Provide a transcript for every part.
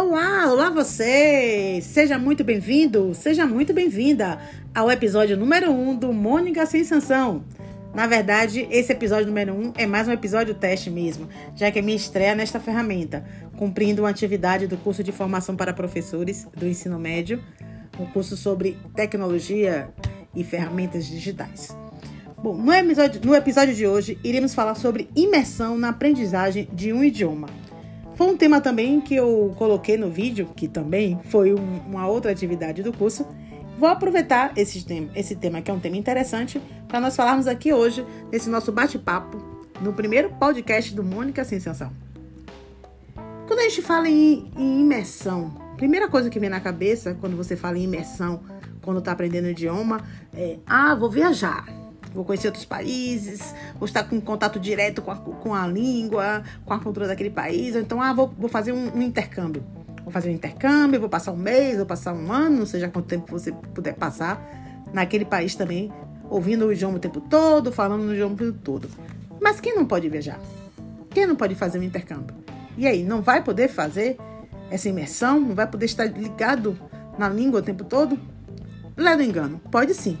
Olá, olá você! Seja muito bem-vindo, seja muito bem-vinda ao episódio número 1 um do Mônica Sem Sanção. Na verdade, esse episódio número 1 um é mais um episódio teste mesmo, já que é minha estreia nesta ferramenta, cumprindo uma atividade do curso de formação para professores do ensino médio, um curso sobre tecnologia e ferramentas digitais. Bom, no episódio, no episódio de hoje, iremos falar sobre imersão na aprendizagem de um idioma. Foi um tema também que eu coloquei no vídeo, que também foi um, uma outra atividade do curso. Vou aproveitar esse tema, esse tema que é um tema interessante, para nós falarmos aqui hoje, nesse nosso bate-papo, no primeiro podcast do Mônica Sensação. Quando a gente fala em, em imersão, primeira coisa que vem na cabeça quando você fala em imersão, quando está aprendendo idioma, é: ah, vou viajar vou conhecer outros países, vou estar com contato direto com a, com a língua, com a cultura daquele país. Então, ah, vou, vou fazer um, um, intercâmbio. Vou fazer um intercâmbio, vou passar um mês, vou passar um ano, não seja quanto tempo você puder passar naquele país também, ouvindo o idioma o tempo todo, falando no idioma o tempo todo. Mas quem não pode viajar? Quem não pode fazer um intercâmbio? E aí, não vai poder fazer essa imersão? Não vai poder estar ligado na língua o tempo todo? Leva engano, pode sim.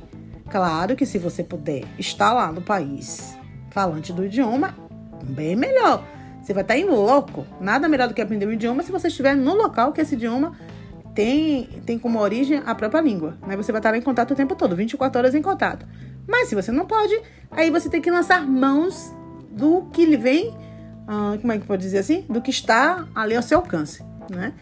Claro que se você puder estar lá no país falante do idioma, bem melhor. Você vai estar em loco. Nada melhor do que aprender um idioma se você estiver no local que esse idioma tem, tem como origem a própria língua. Né? Você vai estar em contato o tempo todo, 24 horas em contato. Mas se você não pode, aí você tem que lançar mãos do que lhe vem, ah, como é que pode dizer assim? Do que está ali ao seu alcance, né?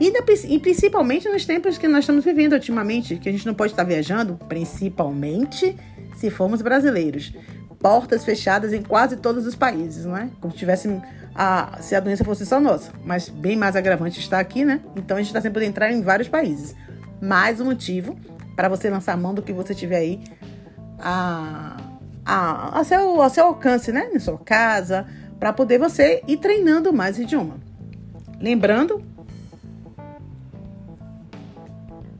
E, e, principalmente nos tempos que nós estamos vivendo ultimamente, que a gente não pode estar viajando, principalmente se formos brasileiros. Portas fechadas em quase todos os países, não é? Como se tivesse a, se a doença fosse só nossa. Mas bem mais agravante está aqui, né? Então a gente está sem poder entrar em vários países. Mais um motivo para você lançar a mão do que você tiver aí a, a, a, seu, a seu alcance, né? Na sua casa, para poder você ir treinando mais idioma. Lembrando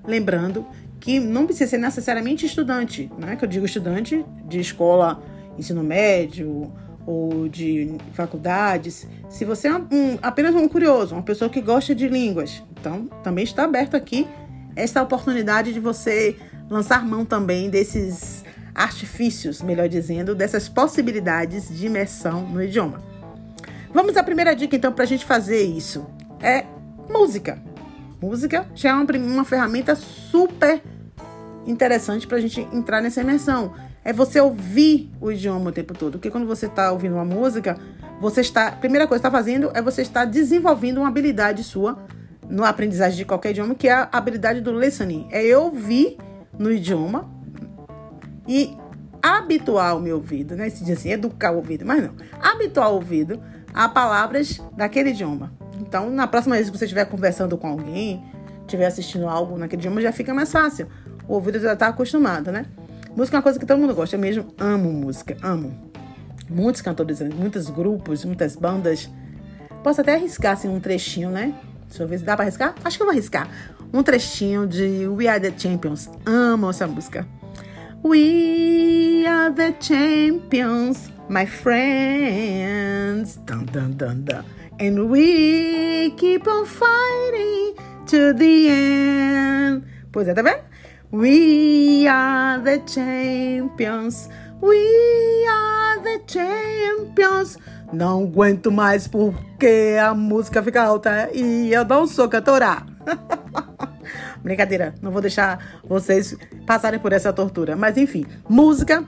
Lembrando que não precisa ser necessariamente estudante, né? Que eu digo estudante de escola, ensino médio ou de faculdades. Se você é um, apenas um curioso, uma pessoa que gosta de línguas, então também está aberto aqui essa oportunidade de você lançar mão também desses artifícios, melhor dizendo, dessas possibilidades de imersão no idioma. Vamos à primeira dica então para a gente fazer isso. É música. Música já é uma, uma ferramenta super interessante para a gente entrar nessa imersão. É você ouvir o idioma o tempo todo. Porque quando você está ouvindo uma música, você está. A primeira coisa que está fazendo é você estar desenvolvendo uma habilidade sua no aprendizagem de qualquer idioma, que é a habilidade do listening. É eu ouvir no idioma e habituar o meu ouvido, né? Se diz assim, educar o ouvido, mas não. Habituar o ouvido a palavras daquele idioma. Então, na próxima vez que você estiver conversando com alguém, estiver assistindo algo naquele idioma, já fica mais fácil. O ouvido já está acostumado, né? Música é uma coisa que todo mundo gosta. Eu mesmo amo música, amo. Muitos cantores, muitos grupos, muitas bandas. Posso até arriscar assim, um trechinho, né? Deixa eu ver se dá para arriscar. Acho que eu vou arriscar. Um trechinho de We Are the Champions. Amo essa música. We are the champions, my friends. Dun, dun, dun, dun. And we keep on fighting to the end. Pois é, tá vendo? We are the champions. We are the champions. Não aguento mais porque a música fica alta e eu não sou cantora. Brincadeira, não vou deixar vocês passarem por essa tortura. Mas enfim, música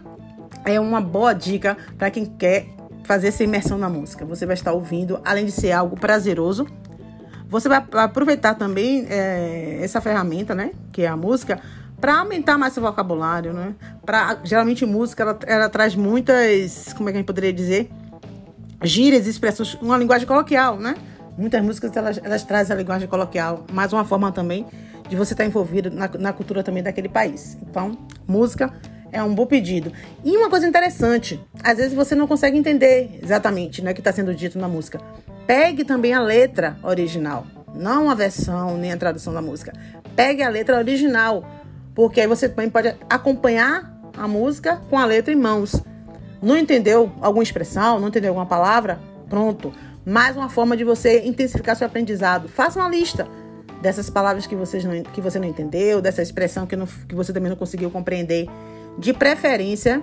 é uma boa dica para quem quer fazer essa imersão na música. Você vai estar ouvindo, além de ser algo prazeroso, você vai aproveitar também é, essa ferramenta, né, que é a música, para aumentar mais seu vocabulário, né? Para geralmente música ela, ela, traz muitas, como é que a gente poderia dizer, gírias, expressões, uma linguagem coloquial, né? Muitas músicas elas, elas trazem a linguagem coloquial, mais uma forma também de você estar envolvido na, na cultura também daquele país. Então, música é um bom pedido. E uma coisa interessante, às vezes você não consegue entender exatamente né, o que está sendo dito na música. Pegue também a letra original, não a versão nem a tradução da música. Pegue a letra original, porque aí você também pode acompanhar a música com a letra em mãos. Não entendeu alguma expressão, não entendeu alguma palavra? Pronto. mais uma forma de você intensificar seu aprendizado. Faça uma lista dessas palavras que, vocês não, que você não entendeu, dessa expressão que, não, que você também não conseguiu compreender. De preferência,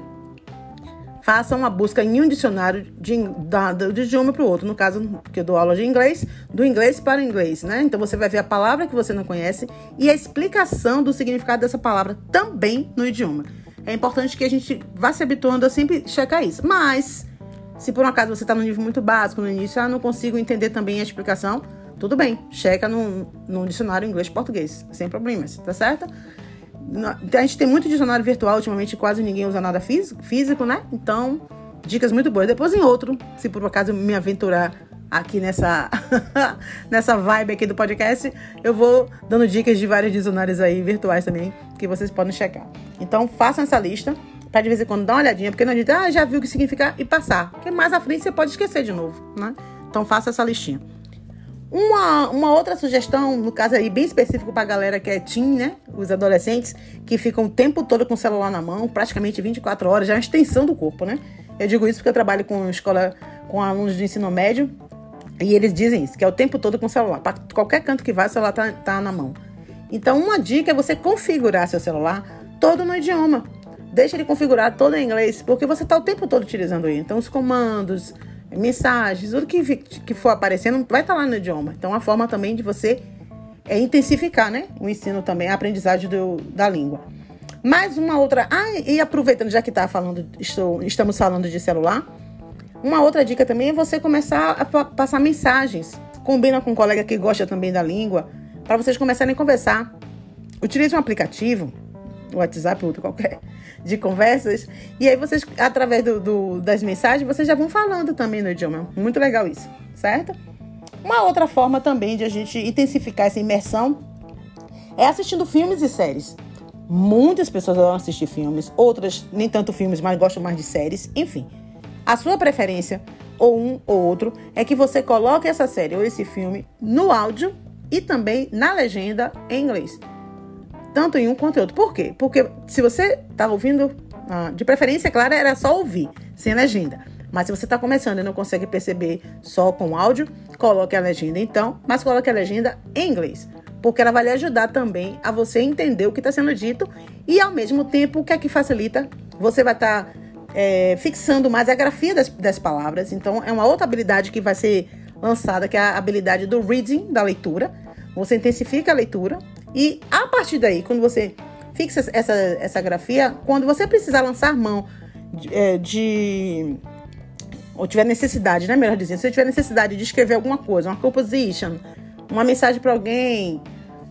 faça uma busca em um dicionário de, idioma para o outro. No caso, que eu dou aula de inglês, do inglês para o inglês, né? Então você vai ver a palavra que você não conhece e a explicação do significado dessa palavra também no idioma. É importante que a gente vá se habituando a sempre checar isso. Mas, se por um acaso você está no nível muito básico no início, ah, não consigo entender também a explicação, tudo bem, checa no, no dicionário inglês-português, sem problemas, tá certo? A gente tem muito dicionário virtual, ultimamente quase ninguém usa nada físico, né? Então, dicas muito boas. Depois em outro, se por acaso me aventurar aqui nessa nessa vibe aqui do podcast, eu vou dando dicas de vários dicionários aí virtuais também que vocês podem checar. Então, façam essa lista para de vez em quando dar uma olhadinha, porque não adianta, ah, já viu o que significa e passar, porque mais à frente você pode esquecer de novo, né? Então, faça essa listinha. Uma, uma outra sugestão, no caso aí bem específico para a galera que é teen, né? Os adolescentes que ficam o tempo todo com o celular na mão, praticamente 24 horas, já é uma extensão do corpo, né? Eu digo isso porque eu trabalho com escola com alunos de ensino médio e eles dizem isso, que é o tempo todo com o celular. Para qualquer canto que vá, o celular tá, tá na mão. Então, uma dica é você configurar seu celular todo no idioma. Deixa ele configurado todo em inglês, porque você está o tempo todo utilizando ele. Então, os comandos, mensagens, tudo que, que for aparecendo vai estar tá lá no idioma. Então, uma forma também de você é, intensificar né, o ensino também, a aprendizagem do, da língua. Mais uma outra. Ah, e aproveitando, já que tá falando, estou, estamos falando de celular, uma outra dica também é você começar a passar mensagens. Combina com um colega que gosta também da língua, para vocês começarem a conversar. Utilize um aplicativo, WhatsApp ou outro qualquer, de conversas. E aí vocês, através do, do, das mensagens, vocês já vão falando também no idioma. Muito legal isso, certo? Uma outra forma também de a gente intensificar essa imersão é assistindo filmes e séries. Muitas pessoas adoram assistir filmes, outras nem tanto filmes, mas gostam mais de séries. Enfim, a sua preferência, ou um ou outro, é que você coloque essa série ou esse filme no áudio e também na legenda em inglês tanto em um quanto em outro. Por quê? Porque se você está ouvindo, ah, de preferência, claro, era só ouvir, sem legenda. Mas se você está começando e não consegue perceber só com áudio, coloque a legenda então, mas coloque a legenda em inglês. Porque ela vai lhe ajudar também a você entender o que está sendo dito e, ao mesmo tempo, o que é que facilita? Você vai estar tá, é, fixando mais a grafia das, das palavras. Então, é uma outra habilidade que vai ser lançada, que é a habilidade do reading, da leitura. Você intensifica a leitura, e a partir daí, quando você fixa essa, essa grafia, quando você precisar lançar mão de, é, de ou tiver necessidade, né? Melhor dizendo, se você tiver necessidade de escrever alguma coisa, uma composition, uma mensagem para alguém,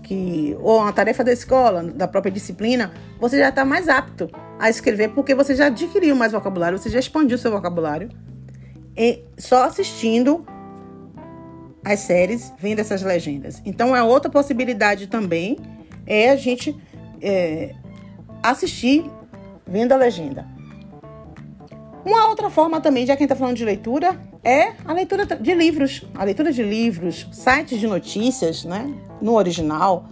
que ou uma tarefa da escola, da própria disciplina, você já está mais apto a escrever porque você já adquiriu mais vocabulário, você já expandiu seu vocabulário e só assistindo as séries vendo essas legendas. Então, é outra possibilidade também é a gente é, assistir vendo a legenda. Uma outra forma também, já que a gente está falando de leitura, é a leitura de livros. A leitura de livros, sites de notícias, né? No original.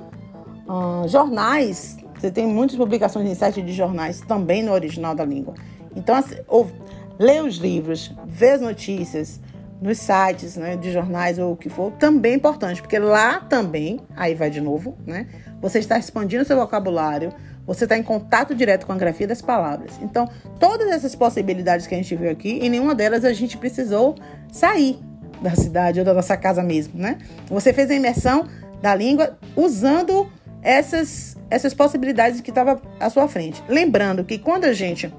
Uh, jornais. Você tem muitas publicações em sites de jornais também no original da língua. Então, assim, ou, lê os livros, vê as notícias, nos sites né, de jornais ou o que for, também é importante, porque lá também, aí vai de novo, né? Você está expandindo seu vocabulário, você está em contato direto com a grafia das palavras. Então, todas essas possibilidades que a gente viu aqui, em nenhuma delas a gente precisou sair da cidade ou da nossa casa mesmo, né? Você fez a imersão da língua usando essas, essas possibilidades que estavam à sua frente. Lembrando que quando a gente.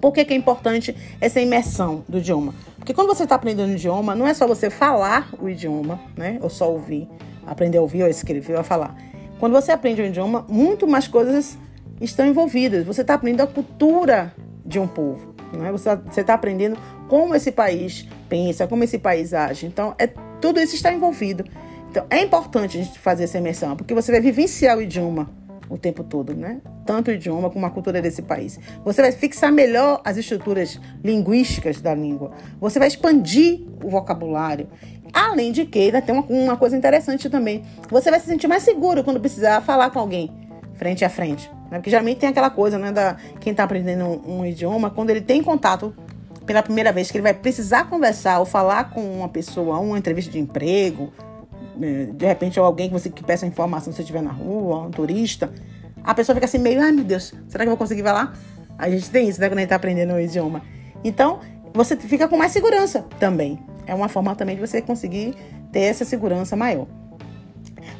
Por que, que é importante essa imersão do idioma? Porque quando você está aprendendo um idioma, não é só você falar o idioma, né? Ou só ouvir, aprender a ouvir, ou escrever, ou a falar. Quando você aprende um idioma, muito mais coisas estão envolvidas. Você está aprendendo a cultura de um povo, né? Você está tá aprendendo como esse país pensa, como esse país age. Então, é tudo isso está envolvido. Então, é importante a gente fazer essa imersão, porque você vai vivenciar o idioma o tempo todo, né? Tanto o idioma como a cultura desse país. Você vai fixar melhor as estruturas linguísticas da língua. Você vai expandir o vocabulário. Além de que, ainda tem uma, uma coisa interessante também. Você vai se sentir mais seguro quando precisar falar com alguém frente a frente. Né? Porque geralmente tem aquela coisa, né? Da quem está aprendendo um, um idioma, quando ele tem contato pela primeira vez, que ele vai precisar conversar ou falar com uma pessoa, uma entrevista de emprego, de repente alguém que você que peça informação se estiver na rua, um turista, a pessoa fica assim meio, ai meu Deus, será que eu vou conseguir falar? A gente tem isso, né, quando a gente tá aprendendo o idioma. Então, você fica com mais segurança também. É uma forma também de você conseguir ter essa segurança maior.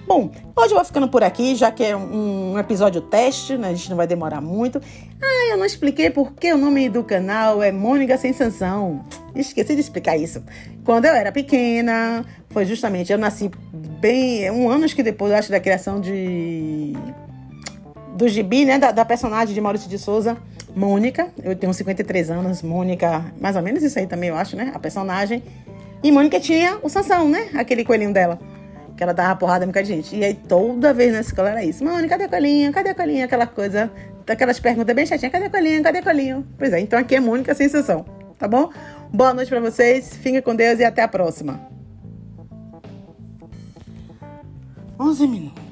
Bom, hoje eu vou ficando por aqui, já que é um episódio teste, né? A gente não vai demorar muito. Ah, eu não expliquei porque o nome do canal é Mônica Sem Sanção. Esqueci de explicar isso. Quando eu era pequena, foi justamente, eu nasci bem, um ano que depois, eu acho, da criação de do gibi, né, da, da, personagem de Maurício de Souza, Mônica. Eu tenho 53 anos, Mônica, mais ou menos isso aí também, eu acho, né, a personagem. E Mônica tinha o Sansão, né, aquele coelhinho dela, que ela dava porrada em muita gente. E aí toda vez na escola era isso, Mônica, cadê a coelhinha, cadê a coelhinha, aquela coisa, aquelas perguntas bem chatinhas, cadê a coelhinha, cadê a coelhinho? Pois é, então aqui é Mônica Sensação, tá bom? Boa noite para vocês, fiquem com Deus e até a próxima. 11 minutos.